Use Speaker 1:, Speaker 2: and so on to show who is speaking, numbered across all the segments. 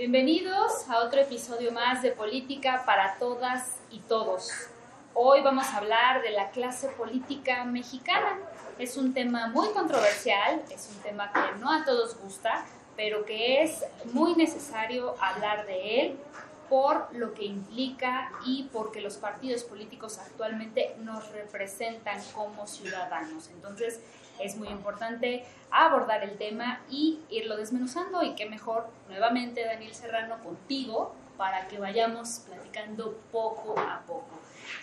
Speaker 1: Bienvenidos a otro episodio más de Política para Todas y Todos. Hoy vamos a hablar de la clase política mexicana. Es un tema muy controversial, es un tema que no a todos gusta, pero que es muy necesario hablar de él por lo que implica y porque los partidos políticos actualmente nos representan como ciudadanos. Entonces es muy importante abordar el tema y irlo desmenuzando y qué mejor nuevamente Daniel Serrano contigo para que vayamos platicando poco a poco.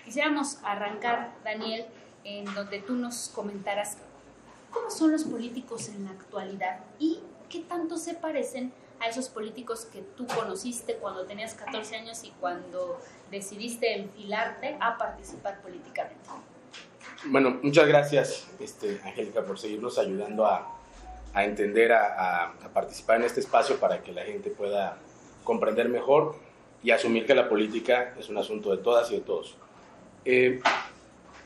Speaker 1: Quisiéramos arrancar, Daniel, en donde tú nos comentaras cómo son los políticos en la actualidad y qué tanto se parecen a esos políticos que tú conociste cuando tenías 14 años y cuando decidiste enfilarte a participar políticamente.
Speaker 2: Bueno, muchas gracias, este, Angélica, por seguirnos ayudando a, entender, a, participar en este espacio para que la gente pueda comprender mejor y asumir que la política es un asunto de todas y de todos. Eh,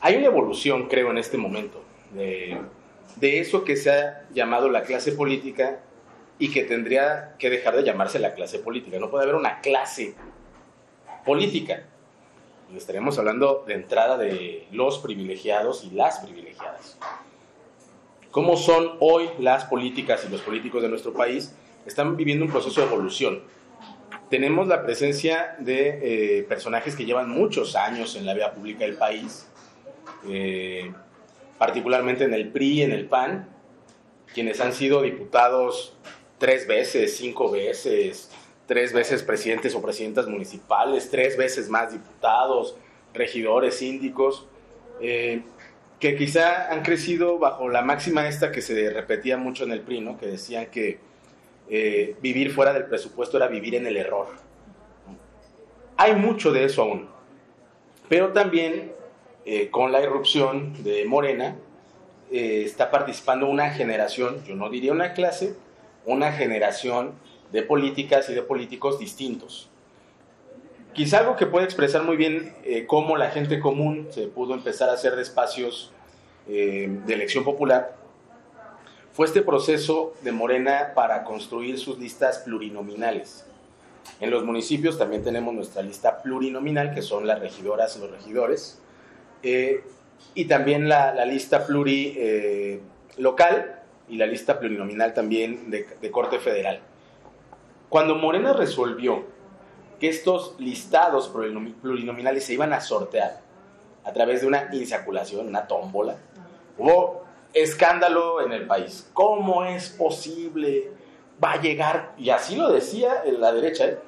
Speaker 2: hay una evolución, creo, en este momento, de eso que se ha llamado la clase política y que tendría que dejar de llamarse la clase política. No puede haber una clase política. Y estaríamos hablando de entrada de los privilegiados y las privilegiadas. ¿Cómo son hoy las políticas y los políticos de nuestro país? Están viviendo un proceso de evolución. Tenemos la presencia de eh, personajes que llevan muchos años en la vida pública del país, eh, particularmente en el PRI, en el PAN, quienes han sido diputados tres veces, cinco veces, tres veces presidentes o presidentas municipales, tres veces más diputados, regidores, síndicos, eh, que quizá han crecido bajo la máxima esta que se repetía mucho en el PRI, ¿no? que decían que eh, vivir fuera del presupuesto era vivir en el error. Hay mucho de eso aún, pero también eh, con la irrupción de Morena está participando una generación, yo no diría una clase, una generación de políticas y de políticos distintos. Quizá algo que puede expresar muy bien eh, cómo la gente común se pudo empezar a hacer de espacios eh, de elección popular fue este proceso de Morena para construir sus listas plurinominales. En los municipios también tenemos nuestra lista plurinominal, que son las regidoras y los regidores, eh, y también la, la lista plurilocal, y la lista plurinominal también de, corte federal. Cuando Morena resolvió que estos listados plurinominales se iban a sortear a través de una insaculación, una tómbola, hubo escándalo en el país. ¿Cómo es posible? Va a llegar, y así lo decía en la derecha, ¿eh?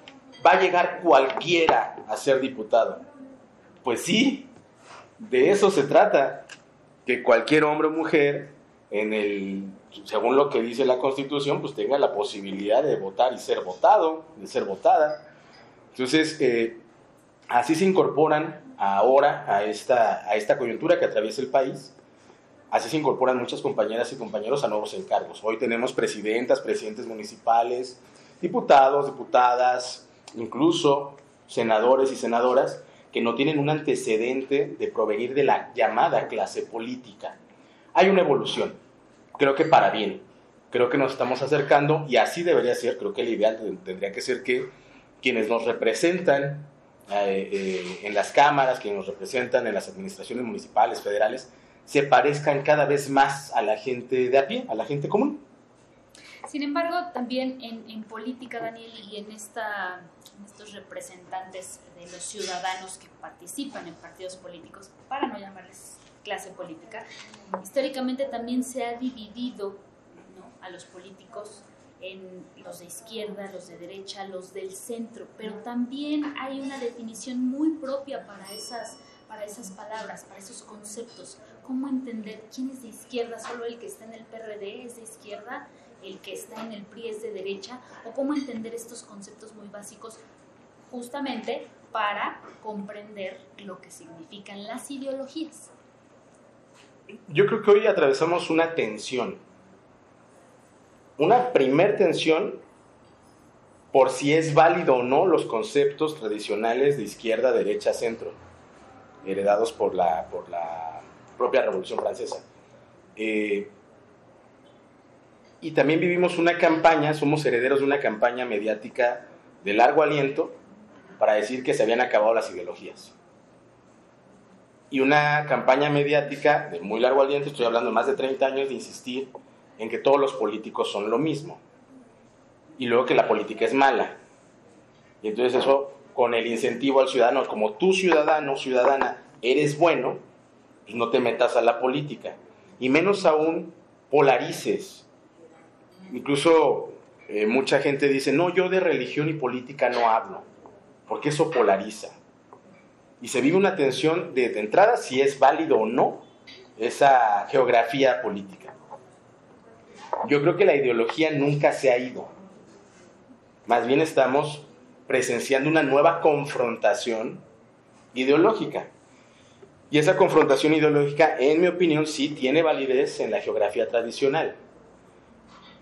Speaker 2: va a llegar cualquiera a ser diputado. Pues sí, de eso se trata, que cualquier hombre o mujer en el según lo que dice la Constitución, pues tenga la posibilidad de votar y ser votado, de ser votada. Entonces, eh, así se incorporan ahora a esta, a esta coyuntura que atraviesa el país. Así se incorporan muchas compañeras y compañeros a nuevos encargos. Hoy tenemos presidentas, presidentes municipales, diputados, diputadas, incluso senadores y senadoras que no tienen un antecedente de provenir de la llamada clase política. Hay una evolución creo que para bien. Creo que nos estamos acercando y así debería ser. Creo que el ideal tendría que ser que quienes nos representan eh, eh, en las cámaras, quienes nos representan en las administraciones municipales, federales, se parezcan cada vez más a la gente de a pie, a la gente común.
Speaker 1: Sin embargo, también en, política, Daniel, y en, esta, en estos representantes de los ciudadanos que participan en partidos políticos, para no llamarles clase política, históricamente también se ha dividido a los políticos en los de izquierda, los de derecha, los del centro, pero también hay una definición muy propia para esas, para esas palabras, para esos conceptos. ¿Cómo entender quién es de izquierda? ¿Solo el que está en el PRD es de izquierda? ¿El que está en el PRI es de derecha? ¿O cómo entender estos conceptos muy básicos justamente para comprender lo que significan las ideologías?
Speaker 2: Yo creo que hoy atravesamos una tensión. Una primer tensión por si es válido o no los conceptos tradicionales de izquierda, derecha, centro, heredados por la, por la propia Revolución Francesa. Eh, y también vivimos una campaña, somos herederos de una campaña mediática de largo aliento para decir que se habían acabado las ideologías. Y una campaña mediática de muy largo aliento, estoy hablando de más de 30 años, de insistir en que todos los políticos son lo mismo. Y luego que la política es mala. Y entonces eso, con el incentivo al ciudadano, como tú ciudadano, ciudadana, eres bueno, pues no te metas a la política. Y menos aún polarices. Incluso eh, mucha gente dice, no, yo de religión y política no hablo, porque eso polariza. Y se vive una tensión de, entrada si es válido o no esa geografía política. Yo creo que la ideología nunca se ha ido. Más bien estamos presenciando una nueva confrontación ideológica. Y esa confrontación ideológica, en mi opinión, sí tiene validez en la geografía tradicional.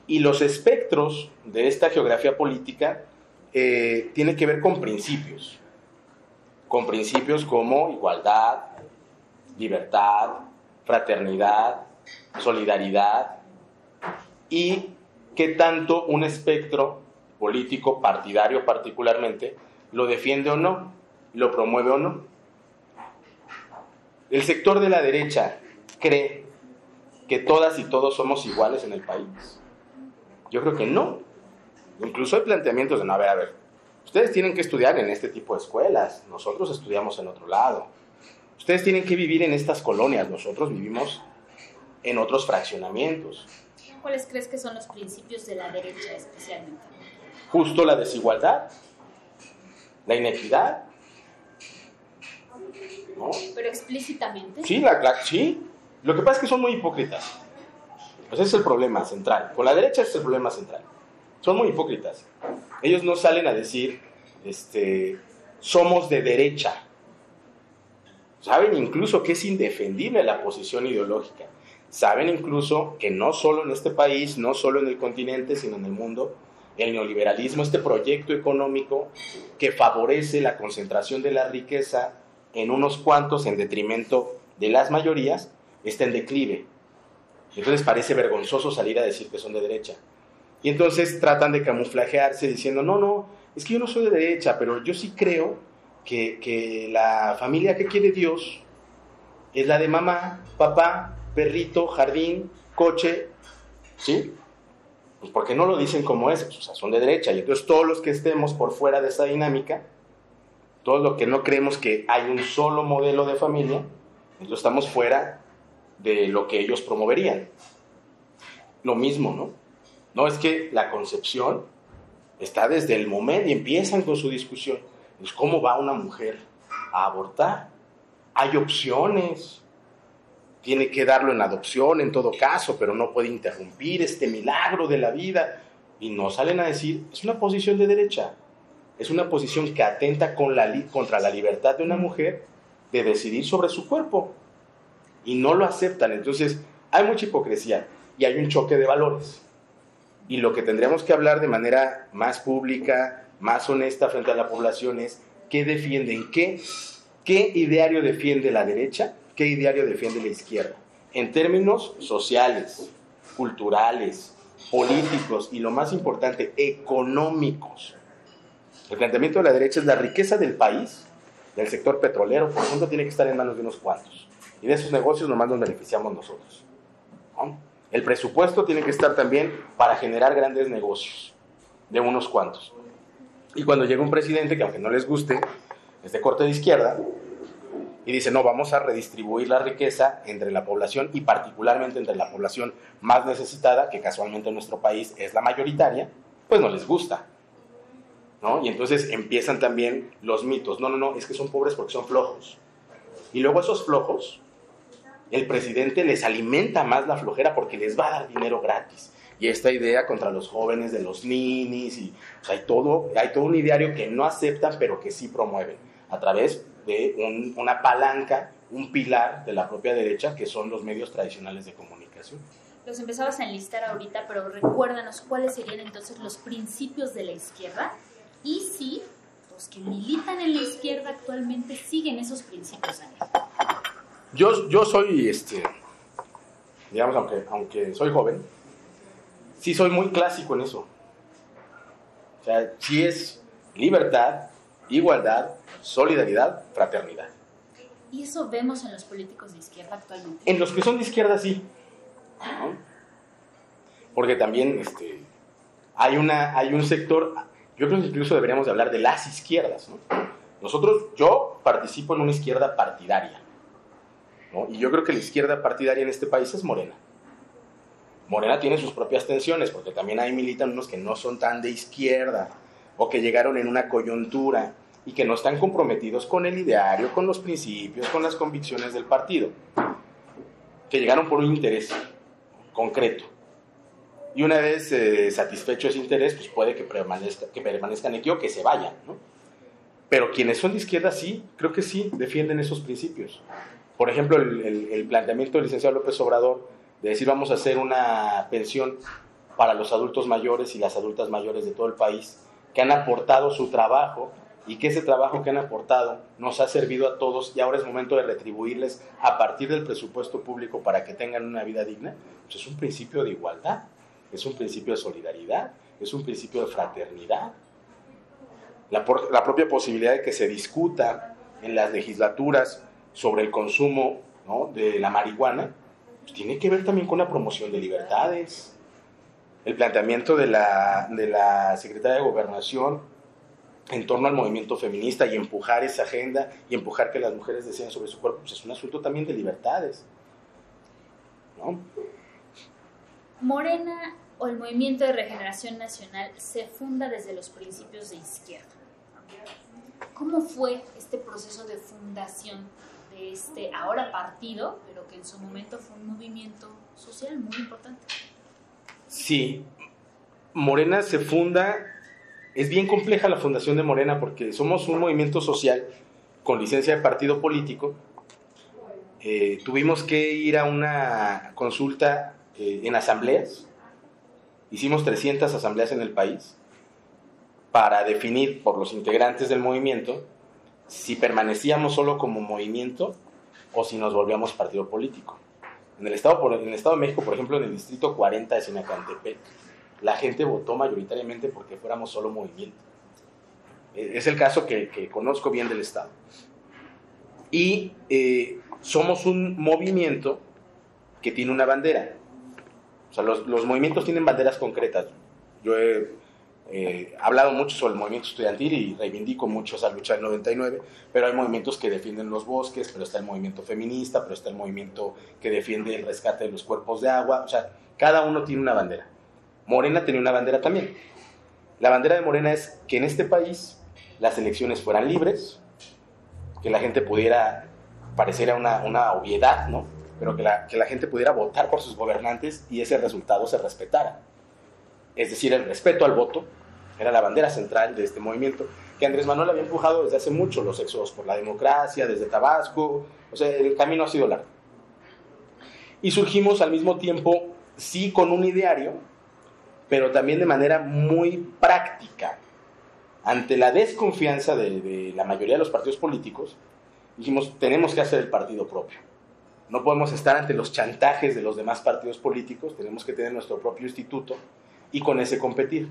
Speaker 2: Y los espectros de esta geografía política eh, tienen que ver con principios. Con principios como igualdad, libertad, fraternidad, solidaridad. Y qué tanto un espectro político, partidario particularmente, lo defiende o no, lo promueve o no. El sector de la derecha cree que todas y todos somos iguales en el país. Yo creo que no. Incluso hay planteamientos de no, a ver, a ver, ustedes tienen que estudiar en este tipo de escuelas, nosotros estudiamos en otro lado. Ustedes tienen que vivir en estas colonias, nosotros vivimos en otros fraccionamientos.
Speaker 1: ¿Cuáles crees que son los principios de la derecha especialmente?
Speaker 2: justo la desigualdad, la inequidad.
Speaker 1: ¿no? Pero explícitamente.
Speaker 2: Sí, la, sí. Lo que pasa es que son muy hipócritas. ese es el problema central. Con la derecha es el problema central. Son muy hipócritas. Ellos no salen a decir, este, somos de derecha. Saben incluso que es indefendible la posición ideológica. Saben incluso que no solo en este país, no solo en el continente, sino en el mundo, el neoliberalismo, este proyecto económico que favorece la concentración de la riqueza en unos cuantos en detrimento de las mayorías, está en declive. Entonces parece vergonzoso salir a decir que son de derecha. Y entonces tratan de camuflajearse diciendo, no, no, es que yo no soy de derecha, pero yo sí creo que, que la familia que quiere Dios es la de mamá, papá, perrito, jardín, coche, ¿sí? Pues porque no lo dicen como es, pues, o sea, son de derecha. Y entonces todos los que estemos por fuera de esa dinámica, todos los que no creemos que hay un solo modelo de familia, entonces estamos fuera de lo que ellos promoverían. Lo mismo, ¿no? No es que la concepción está desde el momento y empiezan con su discusión. Cómo va una mujer a abortar. Hay opciones tiene que darlo en adopción en todo caso, pero no puede interrumpir este milagro de la vida. Y no salen a decir, es una posición de derecha, es una posición que atenta con la contra la libertad de una mujer de decidir sobre su cuerpo. Y no lo aceptan. Entonces, hay mucha hipocresía y hay un choque de valores. Y lo que tendríamos que hablar de manera más pública, más honesta frente a la población es qué defienden, qué, qué ideario defiende la derecha ¿qué ideario defiende la izquierda? En términos sociales, culturales, políticos y lo más importante, económicos. El planteamiento de la derecha es la riqueza del país, del sector petrolero, por ejemplo, tiene que estar en manos de unos cuantos. Y de esos negocios nomás nos beneficiamos nosotros. El presupuesto tiene que estar también para generar grandes negocios de unos cuantos. Y cuando llega un presidente que aunque no les guste, es de corte de izquierda, y dice, no, vamos a redistribuir la riqueza entre la población y particularmente entre la población más necesitada, que casualmente en nuestro país es la mayoritaria, pues no les gusta. ¿no? Y entonces empiezan también los mitos. No, no, no, es que son pobres porque son flojos. Y luego esos flojos, el presidente les alimenta más la flojera porque les va a dar dinero gratis. Y esta idea contra los jóvenes de los ninis, y, hay, todo, hay todo un ideario que no aceptan, pero que sí promueven a través de una palanca, un pilar de la propia derecha, que son los medios tradicionales de comunicación.
Speaker 1: Los empezabas a enlistar ahorita, pero recuérdanos cuáles serían entonces los principios de la izquierda y si los que militan en la izquierda actualmente siguen esos principios.
Speaker 2: Yo, yo soy, este, digamos, aunque, aunque soy joven, sí soy muy clásico en eso. O sea, sí es libertad, igualdad, solidaridad, fraternidad.
Speaker 1: ¿Y eso vemos en los políticos de izquierda actualmente?
Speaker 2: En los que son de izquierda sí. Porque también este, hay, una, hay un sector, yo creo que incluso deberíamos de hablar de las izquierdas. Nosotros, yo participo en una izquierda partidaria. Y yo creo que la izquierda partidaria en este país es Morena. Morena tiene sus propias tensiones, porque también hay militan unos que no son tan de izquierda, o que llegaron en una coyuntura y que no están comprometidos con el ideario, con los principios, con las convicciones del partido, que llegaron por un interés concreto. Y una vez eh, satisfecho ese interés, pues puede que, permanezca, que permanezcan aquí o que se vayan. ¿no? Pero quienes son de izquierda sí, creo que sí, defienden esos principios. Por ejemplo, el, planteamiento del licenciado López Obrador de decir vamos a hacer una pensión para los adultos mayores y las adultas mayores de todo el país, que han aportado su trabajo y que ese trabajo que han aportado nos ha servido a todos y ahora es momento de retribuirles a partir del presupuesto público para que tengan una vida digna, pues es un principio de igualdad, es un principio de solidaridad, es un principio de fraternidad. La, la propia posibilidad de que se discuta en las legislaturas sobre el consumo de la marihuana, tiene que ver también con la promoción de libertades. El planteamiento de la, de la Secretaria de Gobernación en torno al movimiento feminista y empujar esa agenda y empujar que las mujeres deciden sobre su cuerpo, pues es un asunto también de libertades.
Speaker 1: Morena o el Movimiento de Regeneración Nacional se funda desde los principios de izquierda. ¿Cómo fue este proceso de fundación de este ahora partido, pero que en su momento fue un movimiento social muy importante?
Speaker 2: Sí, Morena se funda es bien compleja la fundación de Morena porque somos un movimiento social con licencia de partido político. Eh, tuvimos que ir a una consulta eh, en asambleas. Hicimos 300 asambleas en el país para definir por los integrantes del movimiento si permanecíamos solo como movimiento o si nos volvíamos partido político. En el Estado, en el estado de México, por ejemplo, en el distrito 40 de Sinacantepec, la gente votó mayoritariamente porque fuéramos solo movimiento. E, es el caso que, conozco bien del Estado. Y eh, somos un movimiento que tiene una bandera. O sea, los, movimientos tienen banderas concretas. Yo he hablado mucho sobre el movimiento estudiantil y reivindico mucho esa lucha del 99, pero hay movimientos que defienden los bosques, pero está el movimiento feminista, pero está el movimiento que defiende el rescate de los cuerpos de agua. O sea, cada uno tiene una bandera. Morena tenía una bandera también. La bandera de Morena es que en este país las elecciones fueran libres, que la gente pudiera, pareciera una, una obviedad, ¿no? Pero que la, que la gente pudiera votar por sus gobernantes y ese resultado se respetara. Es decir, el respeto al voto era la bandera central de este movimiento, que Andrés Manuel había empujado desde hace mucho los éxodos por la democracia, desde Tabasco, o sea, el camino ha sido largo. Y surgimos al mismo tiempo, sí, con un ideario, pero también de manera muy práctica. Ante la desconfianza de, la mayoría de los partidos políticos, dijimos, tenemos que hacer el partido propio. No podemos estar ante los chantajes de los demás partidos políticos, tenemos que tener nuestro propio instituto y con ese competir.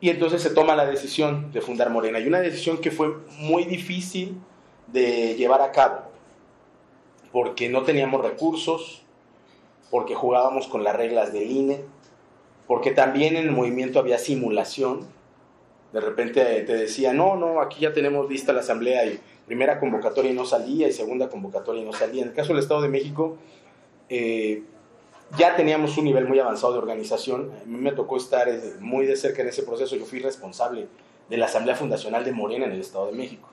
Speaker 2: Y entonces se toma la decisión de fundar Morena, y una decisión que fue muy difícil de llevar a cabo, porque no teníamos recursos, porque jugábamos con las reglas del INE, porque también en el movimiento había simulación. De repente te decía, no, no, aquí ya tenemos lista la asamblea y primera convocatoria y no salía y segunda convocatoria y no salía. En el caso del Estado de México, eh, ya teníamos un nivel muy avanzado de organización. A mí me tocó estar eh, muy de cerca en ese proceso. Yo fui responsable de la Asamblea Fundacional de Morena en el Estado de México.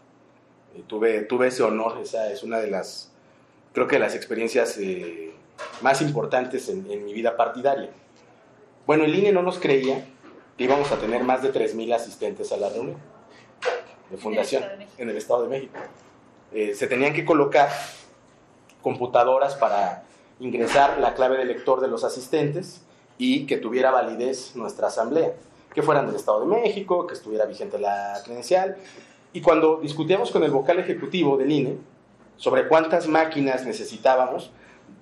Speaker 2: Eh, tuve, tuve ese honor, esa es una de las, creo que de las experiencias más importantes en, en mi vida partidaria. Bueno, el INE no nos creía que íbamos a tener más de 3.000 asistentes a la reunión de fundación en el Estado de México. Eh, se tenían que colocar computadoras para ingresar la clave de lector de los asistentes y que tuviera validez nuestra asamblea, que fueran del Estado de México, que estuviera vigente la credencial. Y cuando discutíamos con el vocal ejecutivo del INE sobre cuántas máquinas necesitábamos,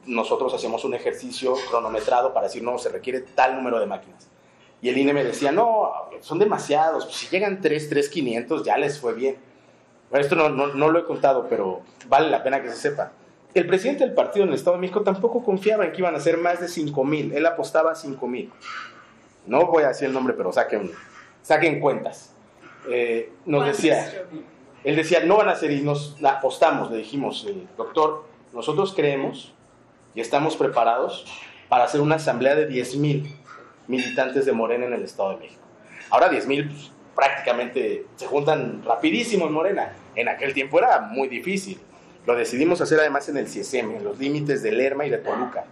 Speaker 2: nosotros hacemos un ejercicio cronometrado para decir, no, se requiere tal número de máquinas. Y el INE me decía, no, son demasiados, pues si llegan 3, 3, 500 ya les fue bien. Bueno, esto no, no, lo he contado, pero vale la pena que se sepa. El presidente del partido en el Estado de México tampoco confiaba en que iban a ser más de 5 mil, él apostaba a 5 mil. No voy a decir el nombre, pero saquen, saquen cuentas. Eh, nos decía, él decía, no van a ser, y nos apostamos, le dijimos, eh, doctor, nosotros creemos y estamos preparados para hacer una asamblea de 10 mil militantes de Morena en el Estado de México. Ahora 10 mil pues, prácticamente se juntan rapidísimo en Morena. En aquel tiempo era muy difícil. Lo decidimos hacer además en el CIESEM, en los límites de Lerma y de Toluca.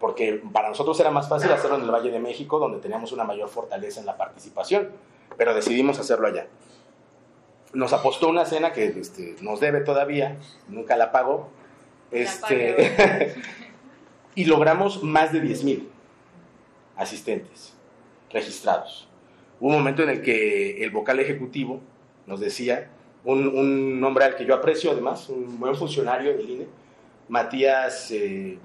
Speaker 2: Porque para nosotros era más fácil hacerlo en el Valle de México, donde teníamos una mayor fortaleza en la participación. Pero decidimos hacerlo allá nos apostó una cena que este, nos debe todavía, nunca la pagó, este, y logramos más de 10 mil asistentes registrados. Hubo un momento en el que el vocal ejecutivo nos decía, un, un hombre al que yo aprecio además, un buen funcionario del INE, Matías, eh,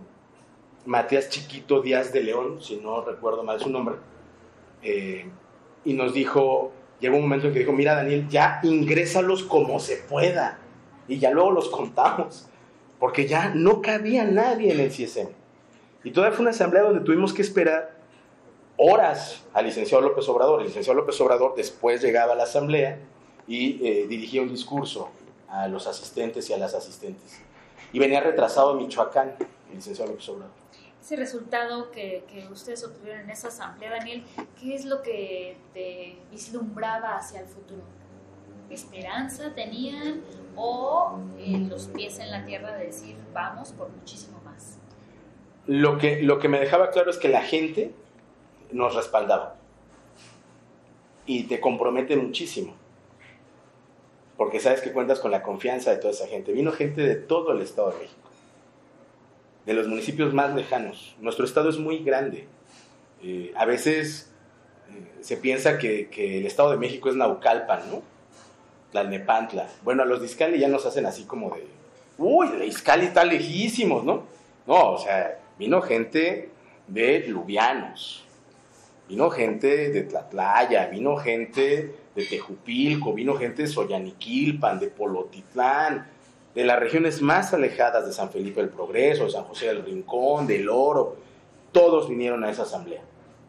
Speaker 2: Matías Chiquito Díaz de León, si no recuerdo mal su nombre, eh, y nos dijo, llegó un momento en que dijo, mira Daniel, ya ingrésalos como se pueda y ya luego los contamos, porque ya no cabía nadie en el CSM. Y todavía fue una asamblea donde tuvimos que esperar horas al licenciado López Obrador. El licenciado López Obrador después llegaba a la asamblea y eh, dirigía un discurso a los asistentes y a las asistentes. Y venía retrasado en Michoacán, el licenciado López Obrador
Speaker 1: ese resultado que, que, ustedes obtuvieron en esa asamblea, Daniel, ¿qué es lo que te vislumbraba hacia el futuro? ¿Esperanza tenían o eh, los pies en la tierra de decir vamos por muchísimo más?
Speaker 2: Lo que, lo que me dejaba claro es que la gente nos respaldaba y te compromete muchísimo porque sabes que cuentas con la confianza de toda esa gente. Vino gente de todo el Estado de México de los municipios más lejanos. Nuestro estado es muy grande. Eh, a veces eh, se piensa que, el Estado de México es Naucalpan, ¿no? Tlalnepantla. Bueno, a los de ya nos hacen así como de, uy, de Izcali está lejísimos, ¿no? No, o sea, vino gente de Lubianos, vino gente de Tlatlaya, vino gente de Tejupilco, vino gente de Soyaniquilpan, de Polotitlán, de las regiones más alejadas de San Felipe del Progreso, de San José del Rincón, del Oro, todos vinieron a esa asamblea.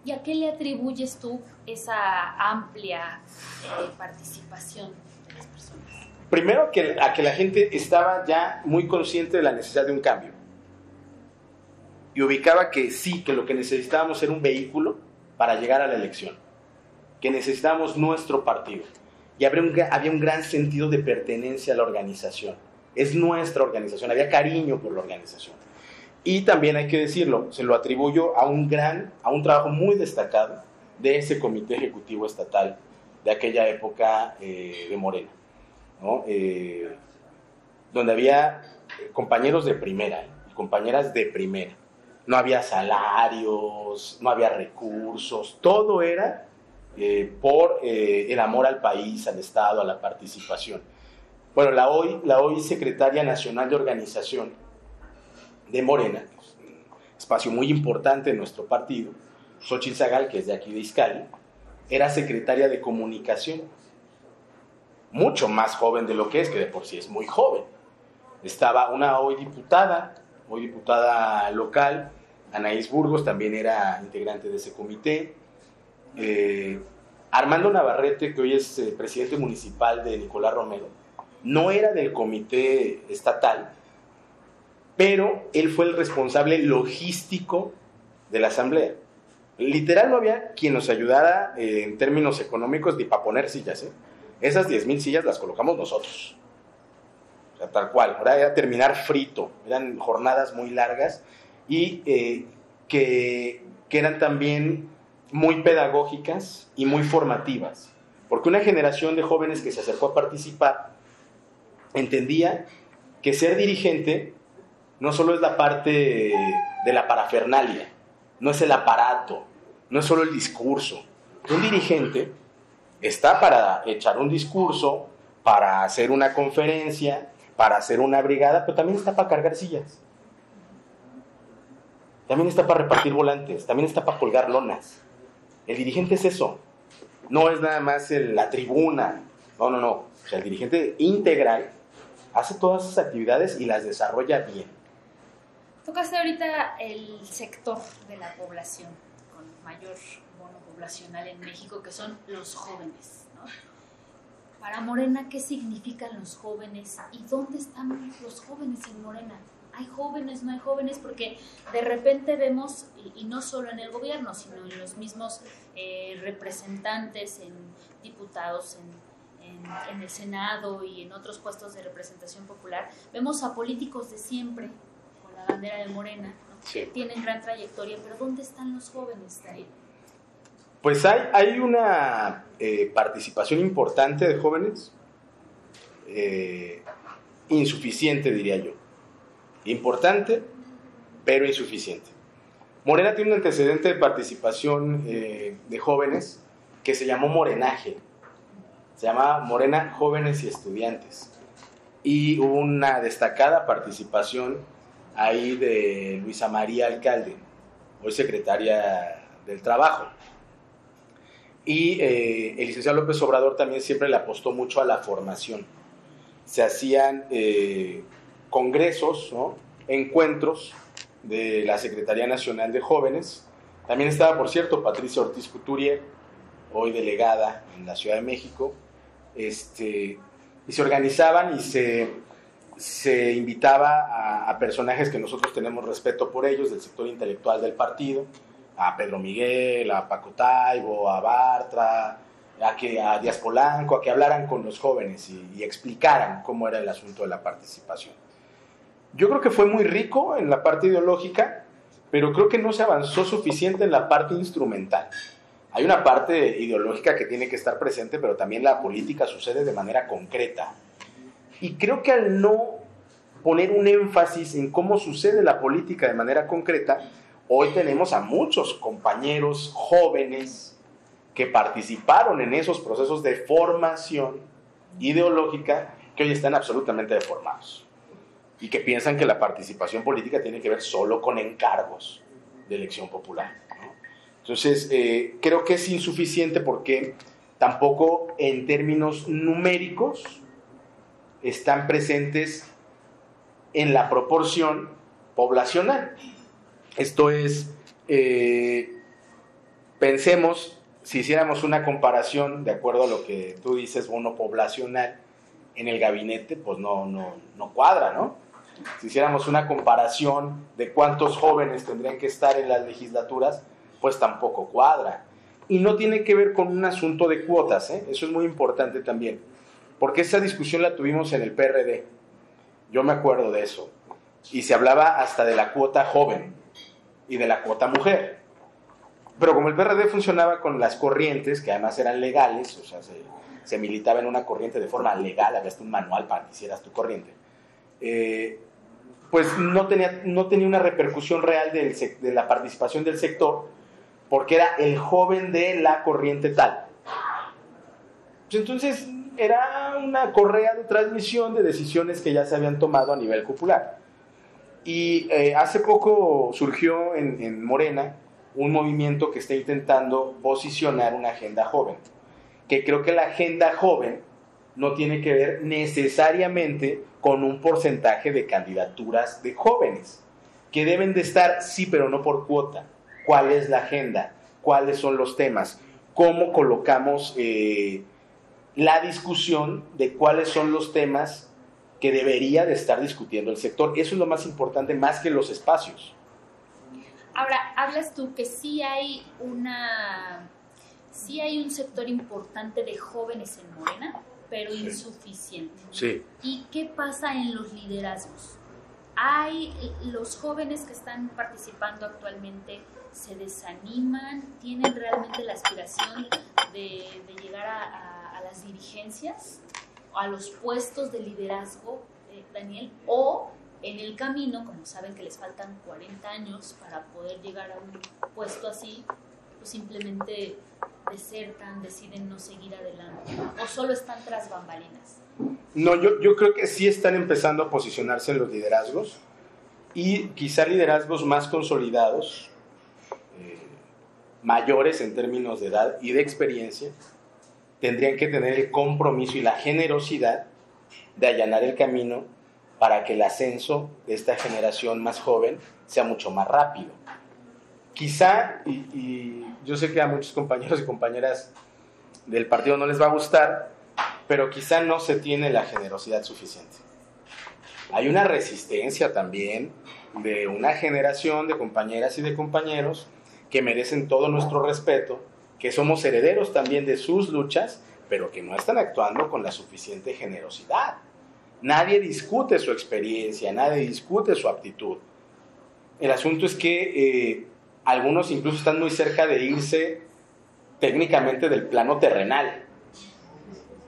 Speaker 1: ¿Y a qué le atribuyes tú esa amplia eh, participación de las personas?
Speaker 2: Primero que, a que la gente estaba ya muy consciente de la necesidad de un cambio. Y ubicaba que sí, que lo que necesitábamos era un vehículo para llegar a la elección. Que necesitábamos nuestro partido. Y había un, gran sentido de pertenencia a la organización es nuestra organización, había cariño por la organización. Y también hay que decirlo, se lo atribuyo a un gran, a un trabajo muy destacado de ese comité ejecutivo estatal de aquella época eh, de Morena, eh, donde había compañeros de primera, compañeras de primera. No había salarios, no había recursos, todo era eh, por el amor al país, al Estado, a la participación. Bueno, la hoy, la hoy secretaria nacional de organización de Morena, espacio muy importante en nuestro partido, Xochitl Zagal, que es de aquí de Izcali, era secretaria de comunicación, mucho más joven de lo que es, que de por sí es muy joven. Estaba una hoy diputada, hoy diputada local, Anaís Burgos, también era integrante de ese comité. Eh, Armando Navarrete, que hoy es eh, presidente municipal de Nicolás Romero, no era del comité estatal, pero él fue el responsable logístico de la asamblea. Literal no había quien nos ayudara eh, en términos económicos ni para poner sillas. ¿eh? Esas 10.000 sillas las colocamos nosotros. O sea, tal cual. Era, terminar frito. Eran jornadas muy largas y eh, que, que eran también muy pedagógicas y muy formativas. Porque una generación de jóvenes que se acercó a participar entendía que ser dirigente no solo es la parte de la parafernalia, no es el aparato, no es solo el discurso. Un dirigente está para echar un discurso, para hacer una conferencia, para hacer una brigada, pero también está para cargar sillas. También está para repartir volantes, también está para colgar lonas. El dirigente es eso, no es nada más la tribuna, no, no, no. O sea, el dirigente integral hace todas esas actividades y las desarrolla bien.
Speaker 1: Tocaste ahorita el sector de la población con mayor bono poblacional en México, que son los jóvenes. Para Morena, ¿qué significan los jóvenes y dónde están los jóvenes en Morena? ¿Hay jóvenes, no hay jóvenes? Porque de repente vemos, y, no solo en el gobierno, sino en los mismos eh, representantes, en diputados, en, en, el Senado y en otros puestos de representación popular, vemos a políticos de siempre con la bandera de Morena, que tienen gran trayectoria, pero ¿dónde están los jóvenes?
Speaker 2: Pues hay, una eh, participación importante de jóvenes, eh, insuficiente diría yo. Importante, pero insuficiente. Morena tiene un antecedente de participación eh, de jóvenes que se llamó morenaje. Se llama Morena Jóvenes y Estudiantes. Y hubo una destacada participación ahí de Luisa María Alcalde, hoy secretaria del Trabajo. Y eh, el licenciado López Obrador también siempre le apostó mucho a la formación. Se hacían eh, congresos, encuentros de la Secretaría Nacional de Jóvenes. También estaba, por cierto, Patricia Ortiz Couturier, hoy delegada en la Ciudad de México. Este, y se organizaban y se, invitaba a personajes que nosotros tenemos respeto por ellos, del sector intelectual del partido a Pedro Miguel, a Paco Taibo, a Bartra, a, que, a Díaz Polanco, a que hablaran con los jóvenes y, explicaran cómo era el asunto de la participación. Yo creo que fue muy rico en la parte ideológica, pero creo que no se avanzó suficiente en la parte instrumental. Hay una parte ideológica que tiene que estar presente, pero también la política sucede de manera concreta. Y creo que al no poner un énfasis en cómo sucede la política de manera concreta, Hoy tenemos a muchos compañeros jóvenes que participaron en esos procesos de formación ideológica que hoy están absolutamente deformados y que piensan que la participación política tiene que ver solo con encargos de elección popular. Entonces, eh, creo que es insuficiente porque tampoco en términos numéricos están presentes en la proporción poblacional. Esto es, eh, pensemos, si hiciéramos una comparación, de acuerdo a lo que tú dices, bono poblacional, en el gabinete, pues no, no, no cuadra, ¿no? Si hiciéramos una comparación de cuántos jóvenes tendrían que estar en las legislaturas, pues tampoco cuadra. Y no tiene que ver con un asunto de cuotas, ¿eh? eso es muy importante también, porque esa discusión la tuvimos en el PRD, yo me acuerdo de eso, y se hablaba hasta de la cuota joven y de la cuota mujer. Pero como el PRD funcionaba con las corrientes, que además eran legales, o sea, se, militaba en una corriente de forma legal, había un manual para que hicieras tu corriente, eh, pues no tenía, no tenía una repercusión real de la participación del sector, porque era el joven de la corriente tal. Pues entonces era una correa de transmisión de decisiones que ya se habían tomado a nivel popular. Y eh, hace poco surgió en, Morena un movimiento que está intentando posicionar una agenda joven, que creo que la agenda joven no tiene que ver necesariamente con un porcentaje de candidaturas de jóvenes, que deben de estar, sí, pero no por cuota. ¿Cuál es la agenda? ¿Cuáles son los temas? ¿Cómo colocamos eh, la discusión de cuáles son los temas que debería de estar discutiendo el sector. Eso es lo más importante, más que los espacios.
Speaker 1: Ahora, hablas tú que sí hay una, sí hay un sector importante de jóvenes en Morena, pero insuficiente.
Speaker 2: Sí.
Speaker 1: ¿Y qué pasa en los liderazgos? Hay los jóvenes que están participando actualmente se desaniman, tienen realmente la aspiración de, llegar a las dirigencias a los puestos de liderazgo, eh, Daniel, o en el camino, como saben que les faltan 40 años para poder llegar a un puesto así, pues simplemente desertan, deciden no seguir adelante, o solo están tras bambalinas.
Speaker 2: No, yo, yo creo que sí están empezando a posicionarse en los liderazgos y quizá liderazgos más consolidados, eh, mayores en términos de edad y de experiencia tendrían que tener el compromiso y la generosidad de allanar el camino para que el ascenso de esta generación más joven sea mucho más rápido. Quizá, y, yo sé que a muchos compañeros y compañeras del partido no les va a gustar, pero quizá no se tiene la generosidad suficiente. Hay una resistencia también de una generación de compañeras y de compañeros que merecen todo nuestro respeto, que somos herederos también de sus luchas, pero que no están actuando con la suficiente generosidad. Nadie discute su experiencia, nadie discute su aptitud. El asunto es que eh, algunos incluso están muy cerca de irse técnicamente del plano terrenal.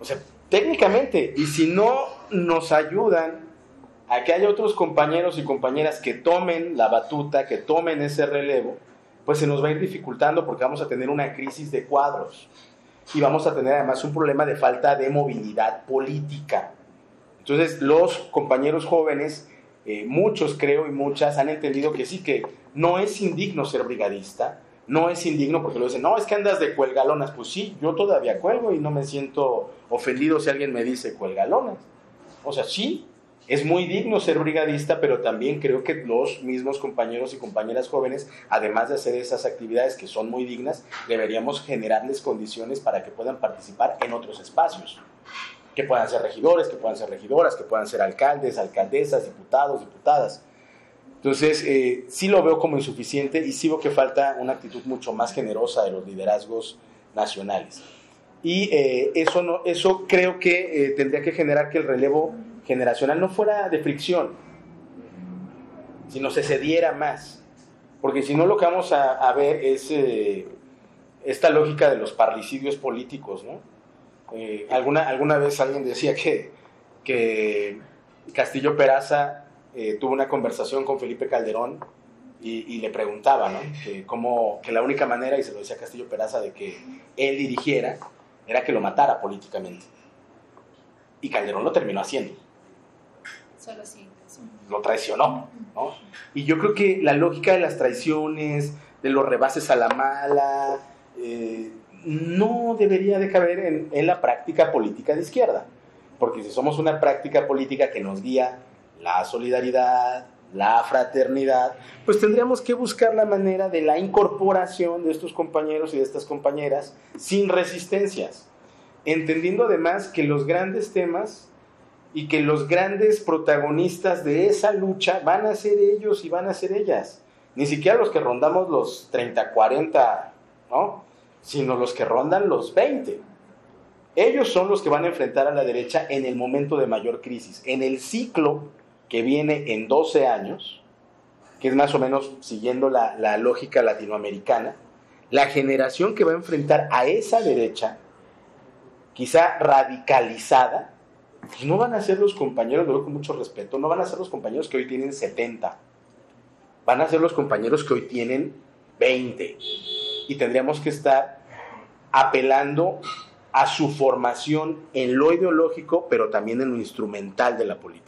Speaker 2: O sea, técnicamente, y si no nos ayudan a que haya otros compañeros y compañeras que tomen la batuta, que tomen ese relevo, pues se nos va a ir dificultando porque vamos a tener una crisis de cuadros y vamos a tener además un problema de falta de movilidad política. Entonces los compañeros jóvenes, eh, muchos creo y muchas han entendido que sí, que no es indigno ser brigadista, no es indigno porque lo dicen, no, es que andas de cuelgalonas. Pues sí, yo todavía cuelgo y no me siento ofendido si alguien me dice cuelgalonas. O sea, sí, es muy digno ser brigadista, pero también creo que los mismos compañeros y compañeras jóvenes, además de hacer esas actividades que son muy dignas, deberíamos generarles condiciones para que puedan participar en otros espacios. Que puedan ser regidores, que puedan ser regidoras, que puedan ser alcaldes, alcaldesas, diputados, diputadas. Entonces, eh, sí lo veo como insuficiente y sí veo que falta una actitud mucho más generosa de los liderazgos nacionales. Y eh, eso, no, eso creo que eh, tendría que generar que el relevo generacional no fuera de fricción, sino se cediera más. Porque si no lo que vamos a, ver es eh, esta lógica de los parricidios políticos, ¿no? Eh, alguna, alguna vez alguien decía que, que Castillo Peraza eh, tuvo una conversación con Felipe Calderón y, le preguntaba, ¿no? Que, que la única manera, y se lo decía Castillo Peraza, de que él dirigiera era que lo matara políticamente. Y Calderón lo terminó haciendo. Lo traicionó, ¿no? Y yo creo que la lógica de las traiciones, de los rebases a la mala, eh, no debería de caber en, en la práctica política de izquierda. Porque si somos una práctica política que nos guía la solidaridad, la fraternidad, pues tendríamos que buscar la manera de la incorporación de estos compañeros y de estas compañeras sin resistencias, entendiendo además que los grandes temas y que los grandes protagonistas de esa lucha van a ser ellos y van a ser ellas. Ni siquiera los que rondamos los 30, 40, ¿no? Sino los que rondan los 20. Ellos son los que van a enfrentar a la derecha en el momento de mayor crisis, en el ciclo que viene en 12 años, que es más o menos siguiendo la, la lógica latinoamericana, la generación que va a enfrentar a esa derecha, quizá radicalizada, pues no van a ser los compañeros, lo con mucho respeto, no van a ser los compañeros que hoy tienen 70, van a ser los compañeros que hoy tienen 20. Y tendríamos que estar apelando a su formación en lo ideológico, pero también en lo instrumental de la política.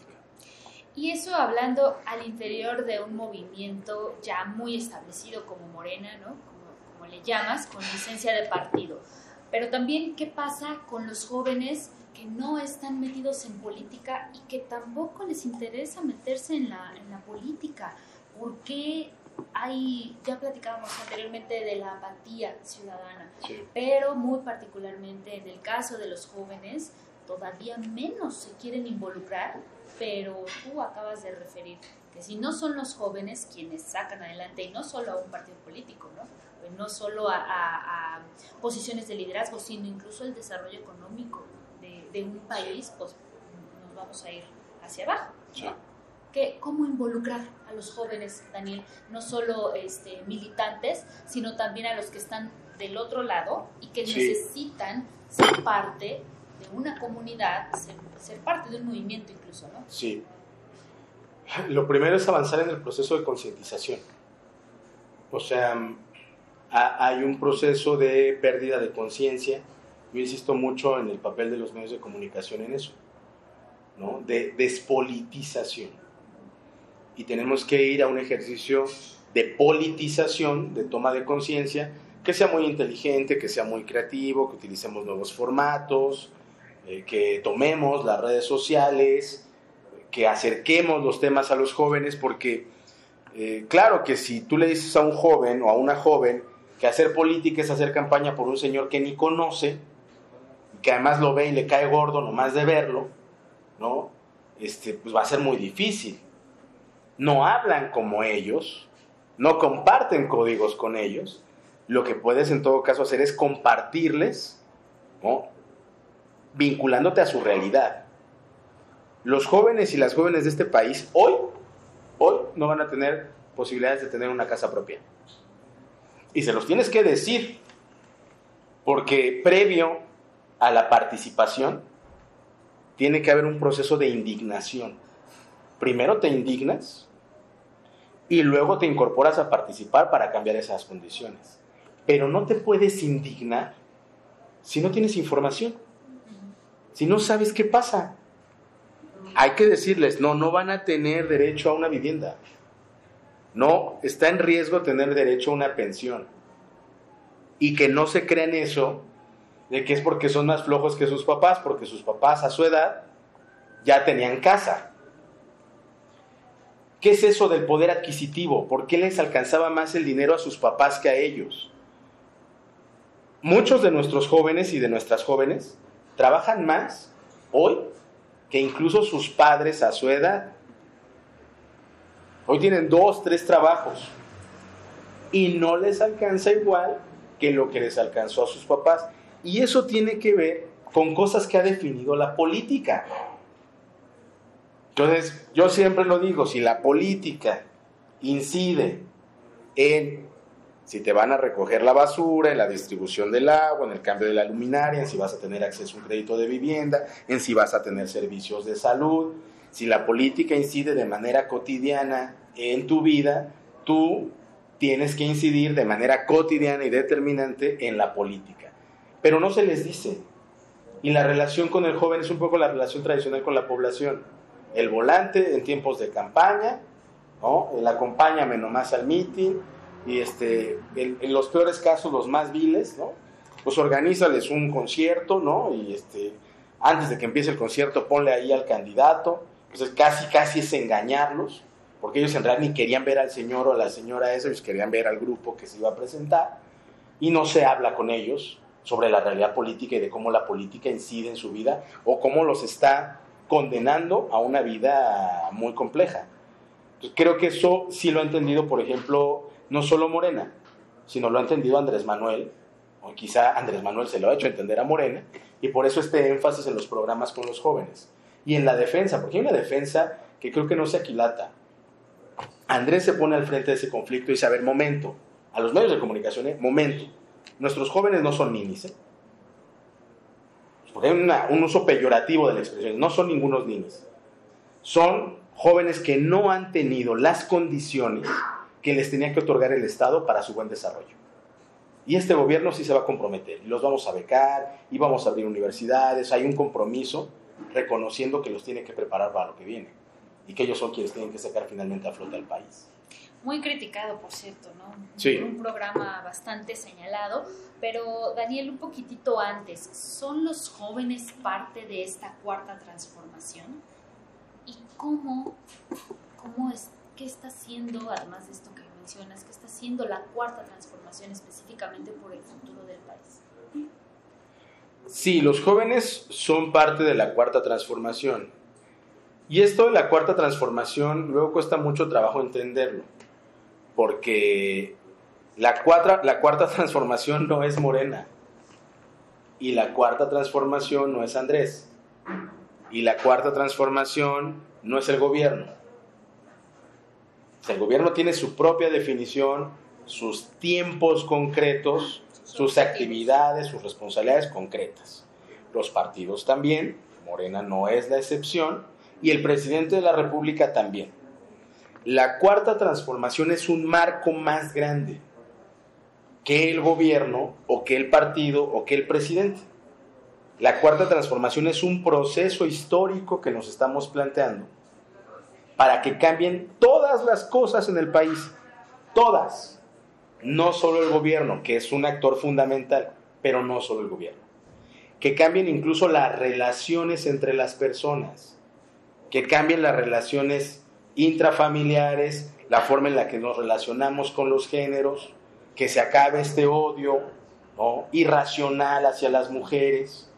Speaker 1: Y eso hablando al interior de un movimiento ya muy establecido como Morena, ¿no? Como, como le llamas, con licencia de partido. Pero también, ¿qué pasa con los jóvenes que no están metidos en política y que tampoco les interesa meterse en la, en la política. ¿Por qué hay, ya platicábamos anteriormente de la apatía ciudadana, pero muy particularmente en el caso de los jóvenes, todavía menos se quieren involucrar, pero tú acabas de referir que si no son los jóvenes quienes sacan adelante, y no solo a un partido político, ¿no? Pues no solo a, a posiciones de liderazgo, sino incluso el desarrollo económico, de un país, pues nos vamos a ir hacia abajo. Que, ¿Cómo involucrar a los jóvenes, Daniel? No solo este, militantes, sino también a los que están del otro lado y que necesitan ser parte de una comunidad, ser, parte de un movimiento incluso, ¿no?
Speaker 2: Sí. Lo primero es avanzar en el proceso de concientización. O sea, hay un proceso de pérdida de conciencia, yo insisto mucho en el papel de los medios de comunicación en eso, ¿no? De despolitización. Y tenemos que ir a un ejercicio de politización, de toma de conciencia, que sea muy inteligente, que sea muy creativo, que utilicemos nuevos formatos, eh, que tomemos las redes sociales, que acerquemos los temas a los jóvenes, porque eh, claro que si tú le dices a un joven o a una joven que hacer política es hacer campaña por un señor que ni conoce, que además lo ve y le cae gordo nomás de verlo, ¿no? Este, pues va a ser muy difícil. No hablan como ellos, no comparten códigos con ellos. Lo que puedes en todo caso hacer es compartirles, ¿no? vinculándote a su realidad. Los jóvenes y las jóvenes de este país hoy, hoy no van a tener posibilidades de tener una casa propia. Y se los tienes que decir, porque previo a la participación tiene que haber un proceso de indignación. Primero te indignas y luego te incorporas a participar para cambiar esas condiciones. Pero no te puedes indignar si no tienes información, si no sabes qué pasa. Hay que decirles, no, no van a tener derecho a una vivienda. No, está en riesgo tener derecho a una pensión. Y que no se crean eso de que es porque son más flojos que sus papás, porque sus papás a su edad ya tenían casa. ¿Qué es eso del poder adquisitivo? ¿Por qué les alcanzaba más el dinero a sus papás que a ellos? Muchos de nuestros jóvenes y de nuestras jóvenes trabajan más hoy que incluso sus padres a su edad. Hoy tienen dos, tres trabajos y no les alcanza igual que lo que les alcanzó a sus papás. Y eso tiene que ver con cosas que ha definido la política. Entonces, yo siempre lo digo, si la política incide en si te van a recoger la basura, en la distribución del agua, en el cambio de la luminaria, en si vas a tener acceso a un crédito de vivienda, en si vas a tener servicios de salud, si la política incide de manera cotidiana en tu vida, tú tienes que incidir de manera cotidiana y determinante en la política. Pero no se les dice. Y la relación con el joven es un poco la relación tradicional con la población. El volante en tiempos de campaña, ¿no? el acompáñame nomás al mitin, y este, en, los peores casos, los más viles, ¿no? Pues organízales un concierto, ¿no? Y este, antes de que empiece el concierto, ponle ahí al candidato. Entonces, casi, casi es engañarlos, porque ellos en realidad ni querían ver al señor o a la señora esa, ellos querían ver al grupo que se iba a presentar. Y no se habla con ellos sobre la realidad política y de cómo la política incide en su vida o cómo los está condenando a una vida muy compleja. Entonces, creo que eso sí lo ha entendido, por ejemplo, no solo Morena, sino lo ha entendido Andrés Manuel, o quizá Andrés Manuel se lo ha hecho entender a Morena, y por eso este énfasis en los programas con los jóvenes. Y en la defensa, porque hay una defensa que creo que no se aquilata. Andrés se pone al frente de ese conflicto y dice, a ver, momento, a los medios de comunicación, ¿eh? momento, nuestros jóvenes no son ninis, ¿eh? porque hay un uso peyorativo de la expresión, no son ningunos ninis, son jóvenes que no han tenido las condiciones que les tenía que otorgar el Estado para su buen desarrollo. Y este gobierno sí se va a comprometer, los vamos a becar, y vamos a abrir universidades, hay un compromiso reconociendo que los tiene que preparar para lo que viene, y que ellos son quienes tienen que sacar finalmente a flota al país.
Speaker 1: Muy criticado, por cierto, ¿no?
Speaker 2: Sí.
Speaker 1: Un programa bastante señalado, pero Daniel, un poquitito antes, ¿son los jóvenes parte de esta cuarta transformación? ¿Y cómo, cómo es, qué está haciendo, además de esto que mencionas, qué está haciendo la cuarta transformación específicamente por el futuro del país?
Speaker 2: Sí, los jóvenes son parte de la cuarta transformación. Y esto de la cuarta transformación luego cuesta mucho trabajo entenderlo, porque la, la cuarta transformación no es Morena, y la cuarta transformación no es Andrés, y la cuarta transformación no es el gobierno el gobierno tiene su propia definición, sus tiempos concretos, sus actividades, sus responsabilidades concretas. Los partidos también, Morena no es la excepción, y el presidente de la República también. La cuarta transformación es un marco más grande que el gobierno o que el partido o que el presidente. La cuarta transformación es un proceso histórico que nos estamos planteando para que cambien todas las cosas en el país, todas. no solo el gobierno, que es un actor fundamental, pero no solo el gobierno. Que cambien incluso las relaciones entre las personas, que cambien las relaciones intrafamiliares, la forma en la que nos relacionamos con los géneros, que se acabe este odio irracional hacia las mujeres.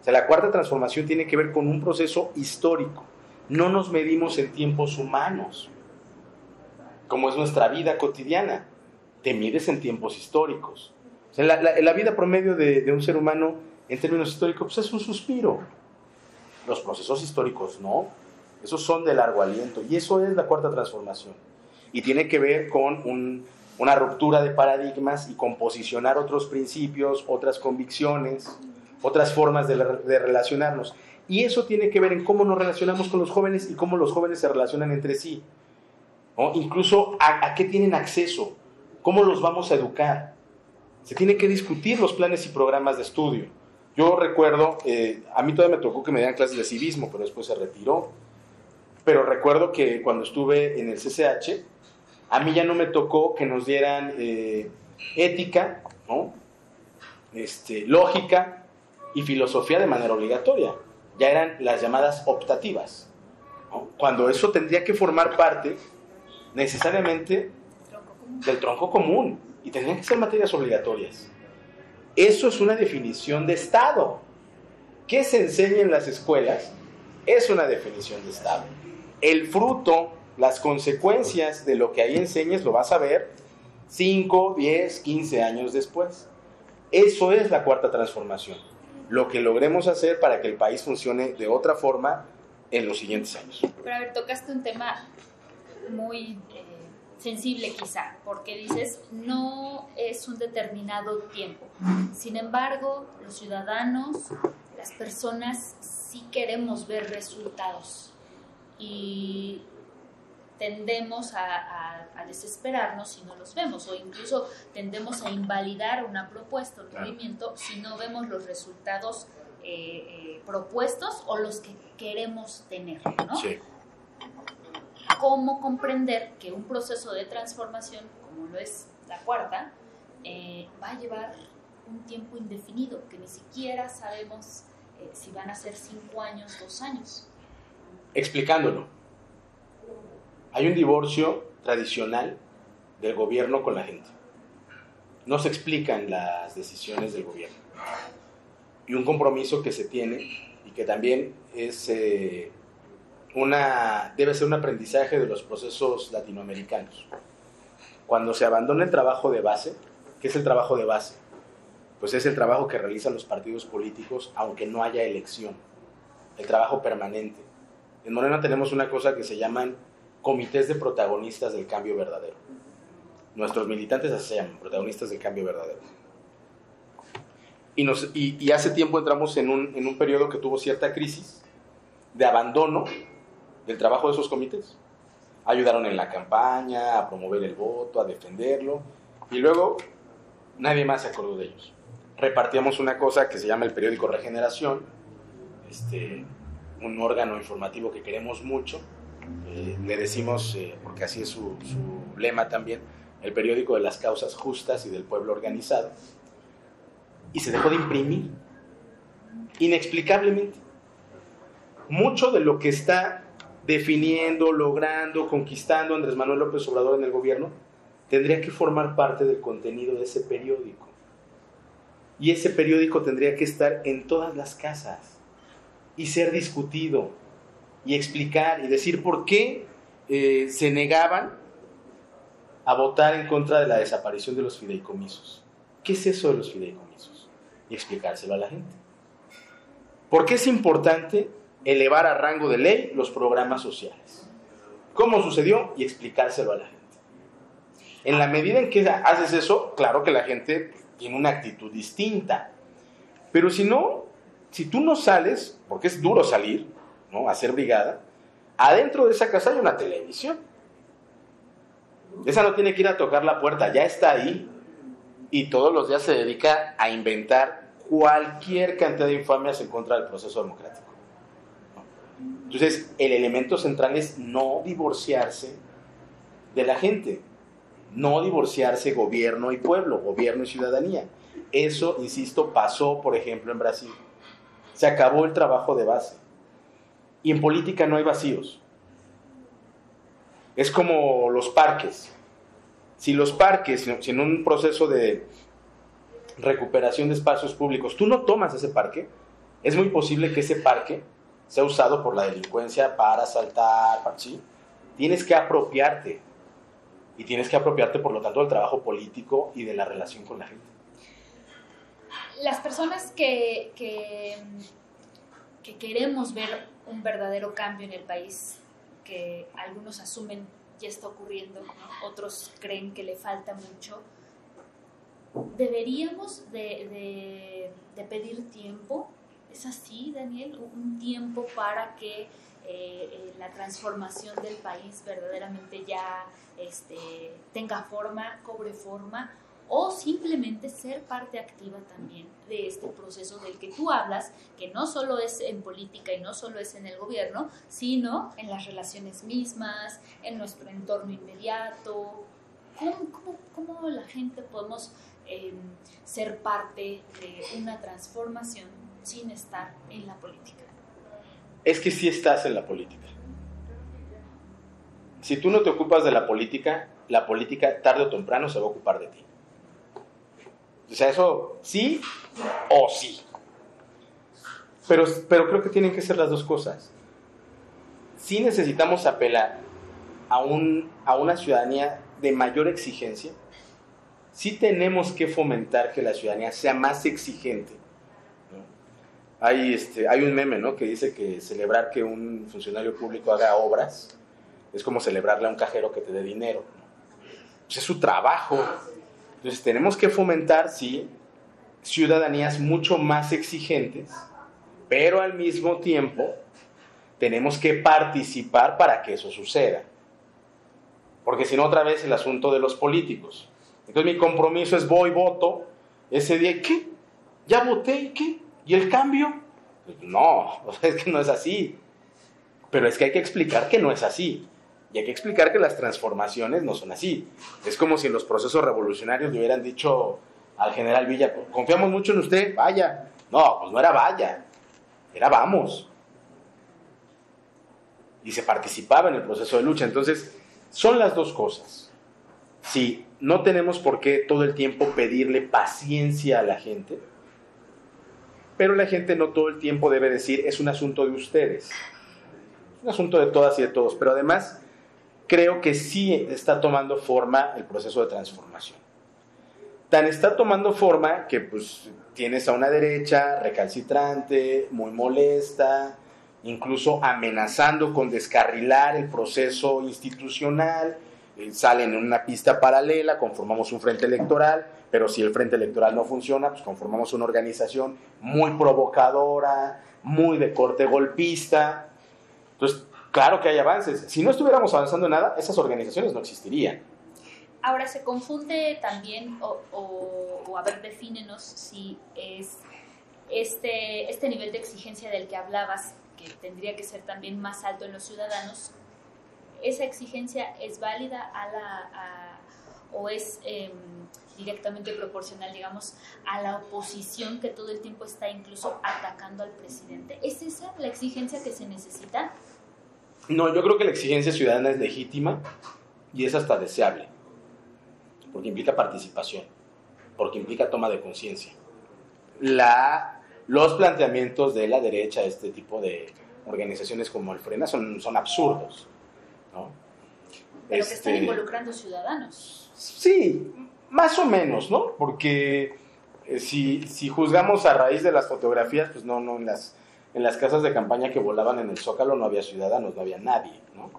Speaker 2: O sea, la cuarta transformación tiene que ver con un proceso histórico. No nos medimos en tiempos humanos, como es nuestra vida cotidiana. Te mides en tiempos históricos. La, vida promedio de, de, un ser humano en términos históricos pues es un suspiro. Los procesos históricos no. Esos son de largo aliento. Y eso es la cuarta transformación. Y tiene que ver con una ruptura de paradigmas y con posicionar otros principios, otras convicciones, otras formas de, relacionarnos. Y eso tiene que ver en cómo nos relacionamos con los jóvenes y cómo los jóvenes se relacionan entre sí. Incluso a, qué tienen acceso, cómo los vamos a educar. Se tiene que discutir los planes y programas de estudio. Yo recuerdo, eh, a mí todavía me tocó que me dieran clases de civismo, pero después se retiró. Pero recuerdo que cuando estuve en el CCH, a mí ya no me tocó que nos dieran eh, ética, este, lógica y filosofía de manera obligatoria. Ya eran las llamadas optativas. Cuando eso tendría que formar parte necesariamente del tronco común y tendrían que ser materias obligatorias. Eso es una definición de Estado. ¿Qué se enseña en las escuelas? Es una definición de Estado. El fruto las consecuencias de lo que ahí enseñes lo vas a ver 5, 10, 15 años después. Eso es la cuarta transformación. Lo que logremos hacer para que el país funcione de otra forma en los siguientes años.
Speaker 1: Pero a ver, tocaste un tema muy eh, sensible quizá, porque dices, no es un determinado tiempo. Sin embargo, los ciudadanos, las personas, sí queremos ver resultados. Y tendemos a, desesperarnos si no los vemos o incluso tendemos a invalidar una propuesta, un movimiento, si no vemos los resultados eh, eh, propuestos o los que queremos tener, ¿no? Sí. ¿Cómo comprender que un proceso de transformación, como lo es la cuarta, eh, va a llevar un tiempo indefinido, que ni siquiera sabemos si van a ser cinco años, dos años?
Speaker 2: Explicándolo hay un divorcio tradicional del gobierno con la gente. No se explican las decisiones del gobierno. Y un compromiso que se tiene y que también es eh, una, debe ser un aprendizaje de los procesos latinoamericanos. Cuando se abandona el trabajo de base, ¿qué es el trabajo de base? Pues es el trabajo que realizan los partidos políticos aunque no haya elección, el trabajo permanente. En Morena tenemos una cosa que se llaman comités de protagonistas del cambio verdadero. Nuestros militantes así se llaman, protagonistas del cambio verdadero. Y, nos, y, hace tiempo entramos en un, en un periodo que tuvo cierta crisis de abandono del trabajo de esos comités. Ayudaron en la campaña, a promover el voto, a defenderlo, y luego nadie más se acordó de ellos. Repartíamos una cosa que se llama el periódico Regeneración, este, un órgano informativo que queremos mucho, eh, le decimos, eh, porque así es su, lema también, el periódico de las causas justas y del pueblo organizado. Y se dejó de imprimir, inexplicablemente. Mucho de lo que está definiendo, logrando, conquistando Andrés Manuel López Obrador en el gobierno, tendría que formar parte del contenido de ese periódico. Y ese periódico tendría que estar en todas las casas y ser discutido y explicar y decir por qué eh, se negaban a votar en contra de la desaparición de los fideicomisos. ¿Qué es eso de los fideicomisos? Y explicárselo a la gente. ¿Por qué es importante elevar a rango de ley los programas sociales? ¿Cómo sucedió? Y explicárselo a la gente. En la medida en que haces eso, claro que la gente tiene una actitud distinta. Pero si no, si tú no sales, porque es duro salir, ¿no? hacer brigada, adentro de esa casa hay una televisión. Esa no tiene que ir a tocar la puerta, ya está ahí. Y todos los días se dedica a inventar cualquier cantidad de infamias en contra del proceso democrático. Entonces, el elemento central es no divorciarse de la gente. no divorciarse gobierno y pueblo, gobierno y ciudadanía. Eso, insisto, pasó, por ejemplo, en Brasil. Se acabó el trabajo de base. Y en política no hay vacíos. Es como los parques. Si los parques, si en un proceso de recuperación de espacios públicos, tú no tomas ese parque, es muy posible que ese parque sea usado por la delincuencia para asaltar, ¿sí? Tienes que apropiarte. Y tienes que apropiarte, por lo tanto, del trabajo político y de la relación con la gente.
Speaker 1: Las personas que, que, queremos ver un verdadero cambio en el país, que algunos asumen ya está ocurriendo, otros creen que le falta mucho, deberíamos de, de pedir tiempo ¿Es así, Daniel? ¿Un tiempo para que eh, eh, la transformación del país verdaderamente ya este, tenga forma, cobre forma? O simplemente ser parte activa también de este proceso del que tú hablas, que no solo es en política y no solo es en el gobierno, sino en las relaciones mismas, en nuestro entorno inmediato. ¿Cómo, cómo, la gente podemos em, ser parte de una transformación sin estar en la política?
Speaker 2: Es que sí estás en la política. Si tú no te ocupas de la política, la política tarde o temprano se va a ocupar de ti. O sea, eso sí o sí. Pero, pero creo que tienen que ser las dos cosas. Sí necesitamos apelar a, un, a una ciudadanía de mayor exigencia. Sí tenemos que fomentar que la ciudadanía sea más exigente hay, este, hay un meme, ¿no? Que dice que celebrar que un funcionario público haga obras es como celebrarle a un cajero que te dé dinero. Pues es su trabajo. Entonces tenemos que fomentar, sí, ciudadanías mucho más exigentes, pero al mismo tiempo tenemos que participar para que eso suceda. Porque si no, otra vez el asunto de los políticos. Entonces mi compromiso es voy, voto, ese día, ¿qué? ¿Ya voté y qué? ¿Y el cambio? Pues no, es que no es así. Pero es que hay que explicar que no es así. Y hay que explicar que las transformaciones no son así. Es como si en los procesos revolucionarios le hubieran dicho al general Villa, confiamos mucho en usted, vaya. No, pues no era vaya, era vamos. Y se participaba en el proceso de lucha. Entonces, son las dos cosas. Si no tenemos por qué todo el tiempo pedirle paciencia a la gente, pero la gente no todo el tiempo debe decir es un asunto de ustedes. Es un asunto de todas y de todos, pero además creo que sí está tomando forma el proceso de transformación. Tan está tomando forma que pues tienes a una derecha recalcitrante, muy molesta, incluso amenazando con descarrilar el proceso institucional, eh, salen en una pista paralela, conformamos un frente electoral, pero si el frente electoral no funciona, pues conformamos una organización muy provocadora, muy de corte golpista. Entonces, claro que hay avances. Si no estuviéramos avanzando en nada, esas organizaciones no existirían.
Speaker 1: Ahora, se confunde también, o, a ver, defínenos si es este, este nivel de exigencia del que hablabas, que tendría que ser también más alto en los ciudadanos, ¿esa exigencia es válida a la, o es... Em, directamente proporcional, digamos, a la oposición que todo el tiempo está incluso atacando al presidente. ¿Es esa la exigencia que se necesita?
Speaker 2: No, yo creo que la exigencia ciudadana es legítima y es hasta deseable, porque implica participación, porque implica toma de conciencia. La, los planteamientos de la derecha, este tipo de organizaciones como el Frena, son, son absurdos. ¿no?
Speaker 1: Pero que están este, involucrando ciudadanos.
Speaker 2: Sí, más o menos, ¿no? Porque eh, si, si, juzgamos a raíz de las fotografías, pues no, no, en las, en las casas de campaña que volaban en el Zócalo no había ciudadanos, no había nadie, ¿no?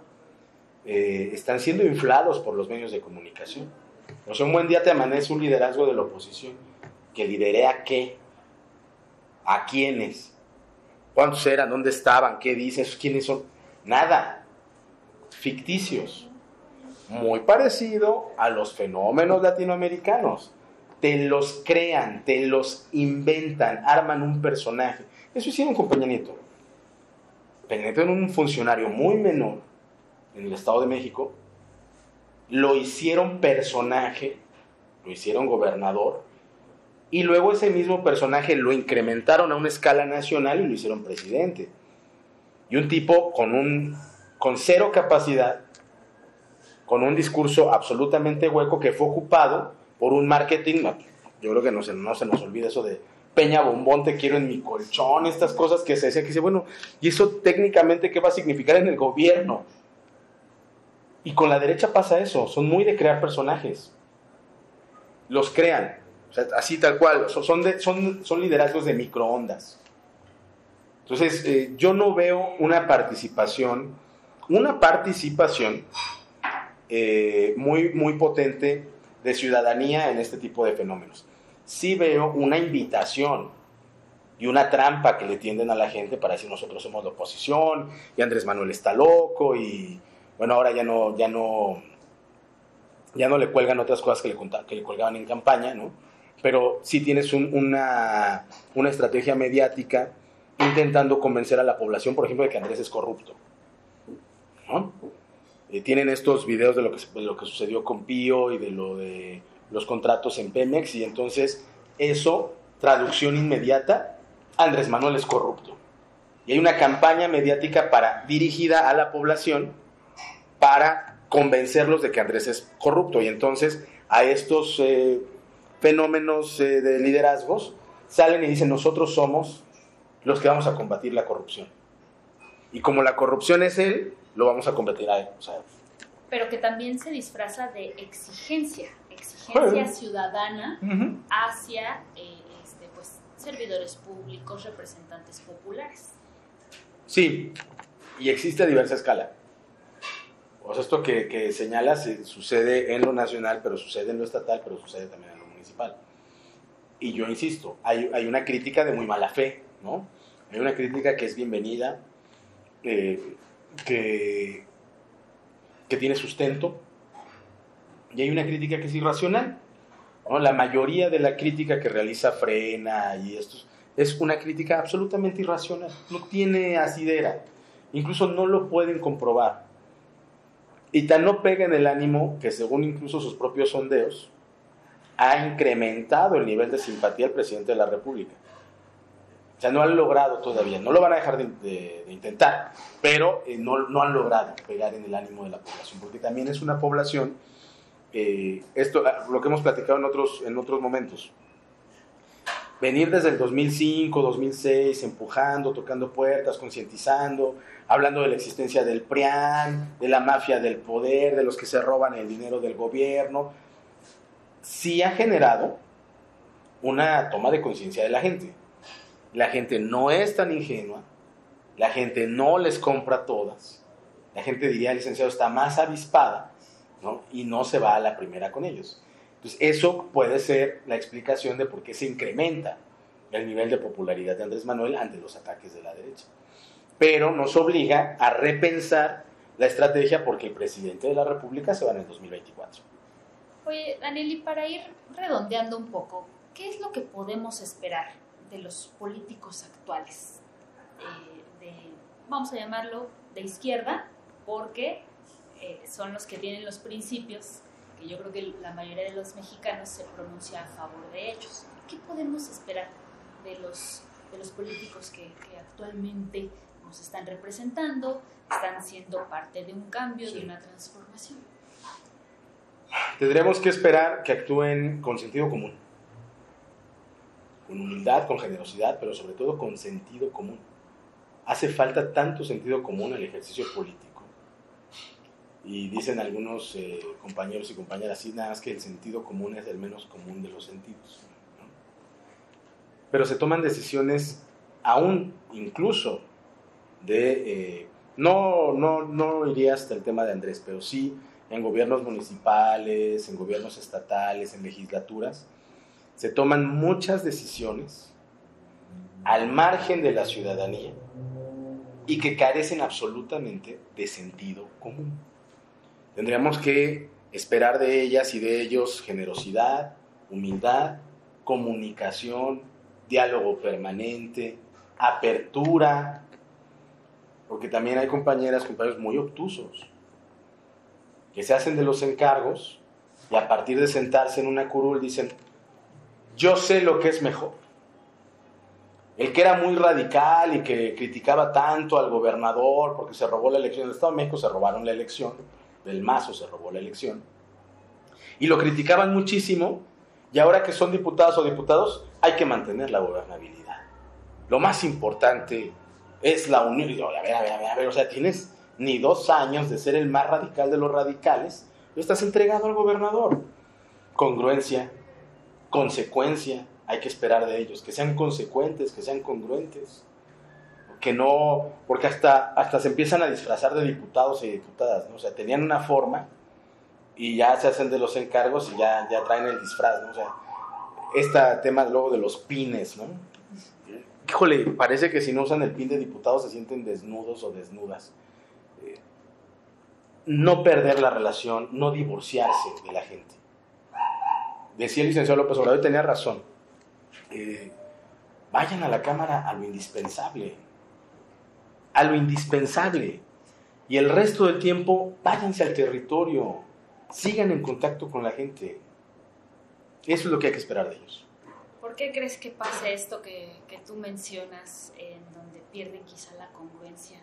Speaker 2: Eh, están siendo inflados por los medios de comunicación. O sea, un buen día te amanece un liderazgo de la oposición. ¿Que lideré a qué? ¿A quiénes? ¿Cuántos eran? ¿Dónde estaban? ¿Qué dices? ¿Quiénes son? Nada. Ficticios muy parecido a los fenómenos latinoamericanos. Te los crean, te los inventan, arman un personaje. Eso hicieron con Peña Nieto. Peña Nieto era un funcionario muy menor en el Estado de México lo hicieron personaje, lo hicieron gobernador, y luego ese mismo personaje lo incrementaron a una escala nacional y lo hicieron presidente. Y un tipo con, un, con cero capacidad, con un discurso absolutamente hueco que fue ocupado por un marketing, yo creo que no se, no se nos olvida eso de Peña Bombón, te quiero en mi colchón, estas cosas que se decían, que dice, bueno, ¿y eso técnicamente qué va a significar en el gobierno? Y con la derecha pasa eso, son muy de crear personajes. Los crean, así tal cual, son, son, son liderazgos de microondas. Entonces, eh, yo no veo una participación, una participación eh, muy, muy potente de ciudadanía en este tipo de fenómenos. Sí veo una invitación y una trampa que le tienden a la gente para decir nosotros somos la oposición y Andrés Manuel está loco y bueno, ahora ya no, ya no, ya no le cuelgan otras cosas que le, que le colgaban en campaña, ¿no? Pero sí tienes una, una estrategia mediática intentando convencer a la población, por ejemplo, de que Andrés es corrupto. ¿no? Eh, tienen estos videos de lo, que, de lo que sucedió con Pío y de lo de los contratos en Pemex y entonces eso, traducción inmediata, Andrés Manuel es corrupto. Y hay una campaña mediática para, dirigida a la población para convencerlos de que Andrés es corrupto. Y entonces a estos eh, fenómenos eh, de liderazgos salen y dicen nosotros somos los que vamos a combatir la corrupción. Y como la corrupción es él, lo vamos a combatir a él.
Speaker 1: Pero que también se disfraza de exigencia, exigencia ciudadana hacia eh, este, pues, servidores públicos, representantes populares.
Speaker 2: Sí, y existe a diversa escala. O sea, esto que, que señalas eh, sucede en lo nacional, pero sucede en lo estatal, pero sucede también en lo municipal. Y yo insisto, hay, hay una crítica de muy mala fe, ¿no? Hay una crítica que es bienvenida, eh, que, que tiene sustento, y hay una crítica que es irracional. ¿no? La mayoría de la crítica que realiza Frena y estos es una crítica absolutamente irracional, no tiene asidera, incluso no lo pueden comprobar. Y tan no pega en el ánimo que según incluso sus propios sondeos, ha incrementado el nivel de simpatía del presidente de la República. O sea, no han logrado todavía, no lo van a dejar de, intentar, pero eh, no, no, han logrado pegar en el ánimo de la población, porque también es una población, eh, esto ah, lo que hemos platicado en otros, en otros momentos, venir desde el 2005, 2006, empujando, tocando puertas, concientizando, hablando de la existencia del PRIAN, de la mafia del poder, de los que se roban el dinero del gobierno, sí ha generado una toma de conciencia de la gente. La gente no es tan ingenua, la gente no les compra todas, la gente diría, licenciado está más avispada, Y no se va a la primera con ellos. Entonces, eso puede ser la explicación de por qué se incrementa el nivel de popularidad de Andrés Manuel ante los ataques de la derecha pero nos obliga a repensar la estrategia porque el presidente de la República se va en el 2024.
Speaker 1: Oye, Daniel, y para ir redondeando un poco, ¿qué es lo que podemos esperar de los políticos actuales? Eh, vamos a llamarlo de izquierda, porque eh, son los que tienen los principios, que yo creo que la mayoría de los mexicanos se pronuncia a favor de ellos. ¿Qué podemos esperar de los, de los políticos que, que actualmente nos están representando, están siendo parte de un cambio, de una transformación.
Speaker 2: Tendremos que esperar que actúen con sentido común, con humildad, con generosidad, pero sobre todo con sentido común. Hace falta tanto sentido común en el ejercicio político. Y dicen algunos eh, compañeros y compañeras, sí, nada más que el sentido común es el menos común de los sentidos. Pero se toman decisiones aún, incluso de, eh, no, no, no iría hasta el tema de Andrés, pero sí en gobiernos municipales, en gobiernos estatales, en legislaturas, se toman muchas decisiones al margen de la ciudadanía y que carecen absolutamente de sentido común. Tendríamos que esperar de ellas y de ellos generosidad, humildad, comunicación, diálogo permanente, apertura porque también hay compañeras, compañeros muy obtusos. que se hacen de los encargos y a partir de sentarse en una curul dicen, yo sé lo que es mejor. El que era muy radical y que criticaba tanto al gobernador porque se robó la elección del Estado de México, se robaron la elección, del Mazo se robó la elección, y lo criticaban muchísimo, y ahora que son diputados o diputados, hay que mantener la gobernabilidad. Lo más importante es la unión. A ver, a ver, a ver, a ver, o sea, tienes ni dos años de ser el más radical de los radicales, lo estás entregado al gobernador. Congruencia, consecuencia, hay que esperar de ellos, que sean consecuentes, que sean congruentes, que no, porque hasta, hasta se empiezan a disfrazar de diputados y diputadas, ¿no? o sea, tenían una forma y ya se hacen de los encargos y ya, ya traen el disfraz, ¿no? o sea, este tema luego de los pines, ¿no? Híjole, parece que si no usan el pin de diputados se sienten desnudos o desnudas. Eh, no perder la relación, no divorciarse de la gente decía el licenciado López Obrador y tenía razón. Eh, vayan a la Cámara a lo indispensable. A lo indispensable. Y el resto del tiempo, váyanse al territorio. Sigan en contacto con la gente. Eso es lo que hay que esperar de ellos.
Speaker 1: ¿Por qué crees que pase esto que, tú mencionas, en donde pierden quizá la congruencia,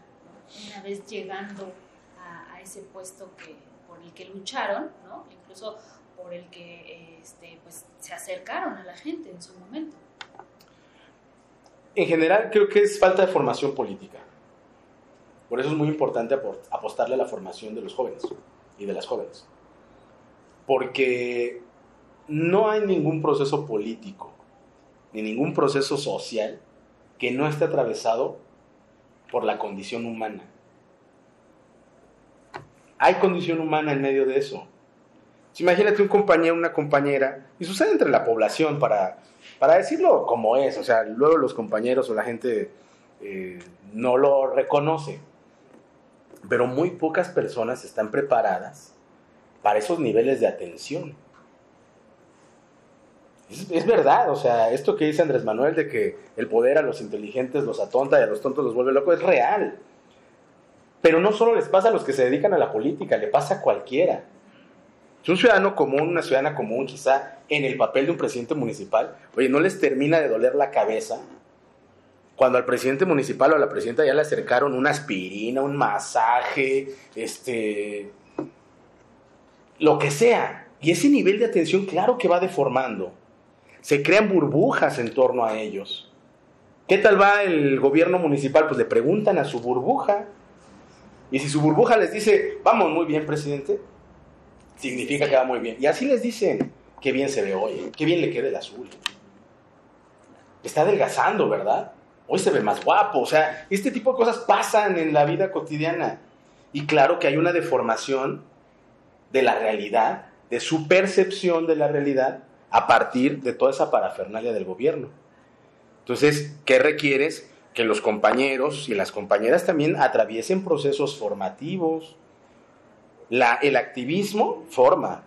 Speaker 1: una vez llegando a, ese puesto que, por el que lucharon, ¿no? incluso por el que este, pues, se acercaron a la gente en su momento.
Speaker 2: En general creo que es falta de formación política. Por eso es muy importante apostarle a la formación de los jóvenes y de las jóvenes. Porque no hay ningún proceso político ni ningún proceso social que no esté atravesado por la condición humana. Hay condición humana en medio de eso imagínate un compañero, una compañera, y sucede entre la población, para, para decirlo como es, o sea, luego los compañeros o la gente eh, no lo reconoce, pero muy pocas personas están preparadas para esos niveles de atención. Es, verdad, o sea, esto que dice Andrés Manuel de que el poder a los inteligentes los atonta y a los tontos los vuelve locos, es real. Pero no solo les pasa a los que se dedican a la política, le pasa a cualquiera. Si un ciudadano común, una ciudadana común, quizá en el papel de un presidente municipal, oye, no les termina de doler la cabeza cuando al presidente municipal o a la presidenta ya le acercaron una aspirina, un masaje, este, lo que sea. Y ese nivel de atención, claro que va deformando. Se crean burbujas en torno a ellos. ¿Qué tal va el gobierno municipal? Pues le preguntan a su burbuja. Y si su burbuja les dice, vamos muy bien, presidente, significa que va muy bien. Y así les dicen, qué bien se ve hoy, qué bien le queda el azul. Está adelgazando, ¿verdad? Hoy se ve más guapo. O sea, este tipo de cosas pasan en la vida cotidiana. Y claro que hay una deformación de la realidad, de su percepción de la realidad, a partir de toda esa parafernalia del gobierno. Entonces, ¿qué requieres? Que los compañeros y las compañeras también atraviesen procesos formativos, el activismo forma.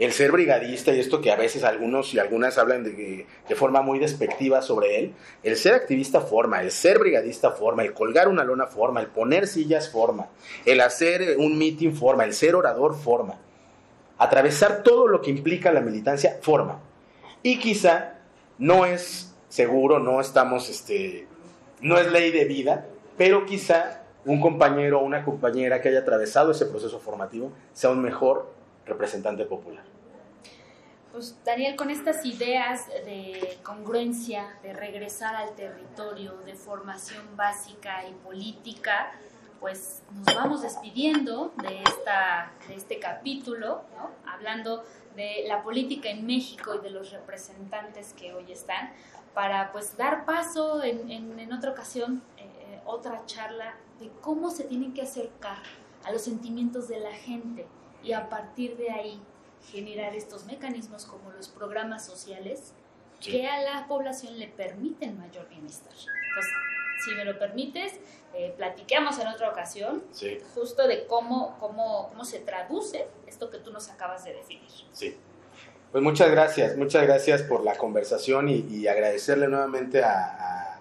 Speaker 2: El ser brigadista, y esto que a veces algunos y algunas hablan de, forma muy despectiva sobre él, el ser activista forma, el ser brigadista forma, el colgar una lona forma, el poner sillas forma, el hacer un meeting forma, el ser orador forma. Atravesar todo lo que implica la militancia forma. Y quizá no es seguro, no estamos, este, no es ley de vida, pero quizá un compañero o una compañera que haya atravesado ese proceso formativo sea un mejor representante popular.
Speaker 1: Pues Daniel, con estas ideas de congruencia, de regresar al territorio, de formación básica y política, pues nos vamos despidiendo de, esta, de este capítulo, hablando de la política en México y de los representantes que hoy están, para pues dar paso en, en, otra ocasión, eh, eh, otra charla de cómo se tienen que acercar a los sentimientos de la gente y a partir de ahí generar estos mecanismos como los programas sociales que a la población le permiten mayor bienestar. Entonces, si me lo permites, eh, platiquemos en otra ocasión justo de cómo, cómo, cómo se traduce esto que tú nos acabas de definir.
Speaker 2: Sí. Pues muchas gracias, muchas gracias por la conversación y, agradecerle nuevamente a,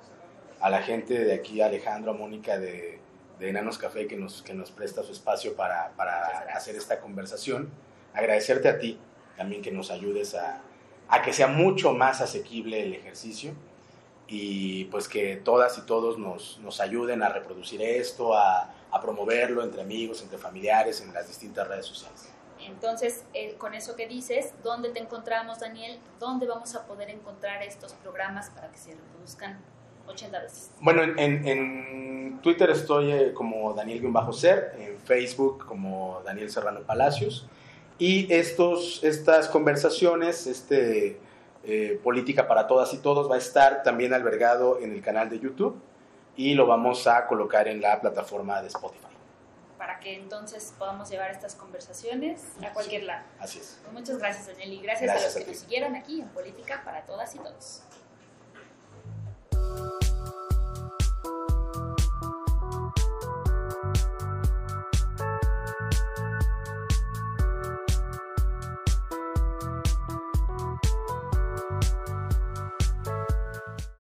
Speaker 2: a, la gente de aquí, Alejandro, a Mónica de, de Enanos Café que nos, que nos presta su espacio para, para hacer esta conversación. Agradecerte a ti también que nos ayudes a, a que sea mucho más asequible el ejercicio y pues que todas y todos nos, nos ayuden a reproducir esto, a, a, promoverlo entre amigos, entre familiares, en las distintas redes sociales.
Speaker 1: Entonces, eh, con eso que dices, ¿dónde te encontramos, Daniel? ¿Dónde vamos a poder encontrar estos programas para que se reproduzcan 80 veces?
Speaker 2: Bueno, en, en Twitter estoy eh, como Daniel-Ser, en Facebook como Daniel Serrano Palacios, y estos, estas conversaciones, este eh, Política para Todas y Todos va a estar también albergado en el canal de YouTube y lo vamos a colocar en la plataforma de Spotify.
Speaker 1: Para que entonces podamos llevar estas conversaciones a cualquier lado.
Speaker 2: Así es.
Speaker 1: Pues muchas gracias, Daniel, y gracias, a los que nos siguieron aquí en Política para Todas y Todos. Thank you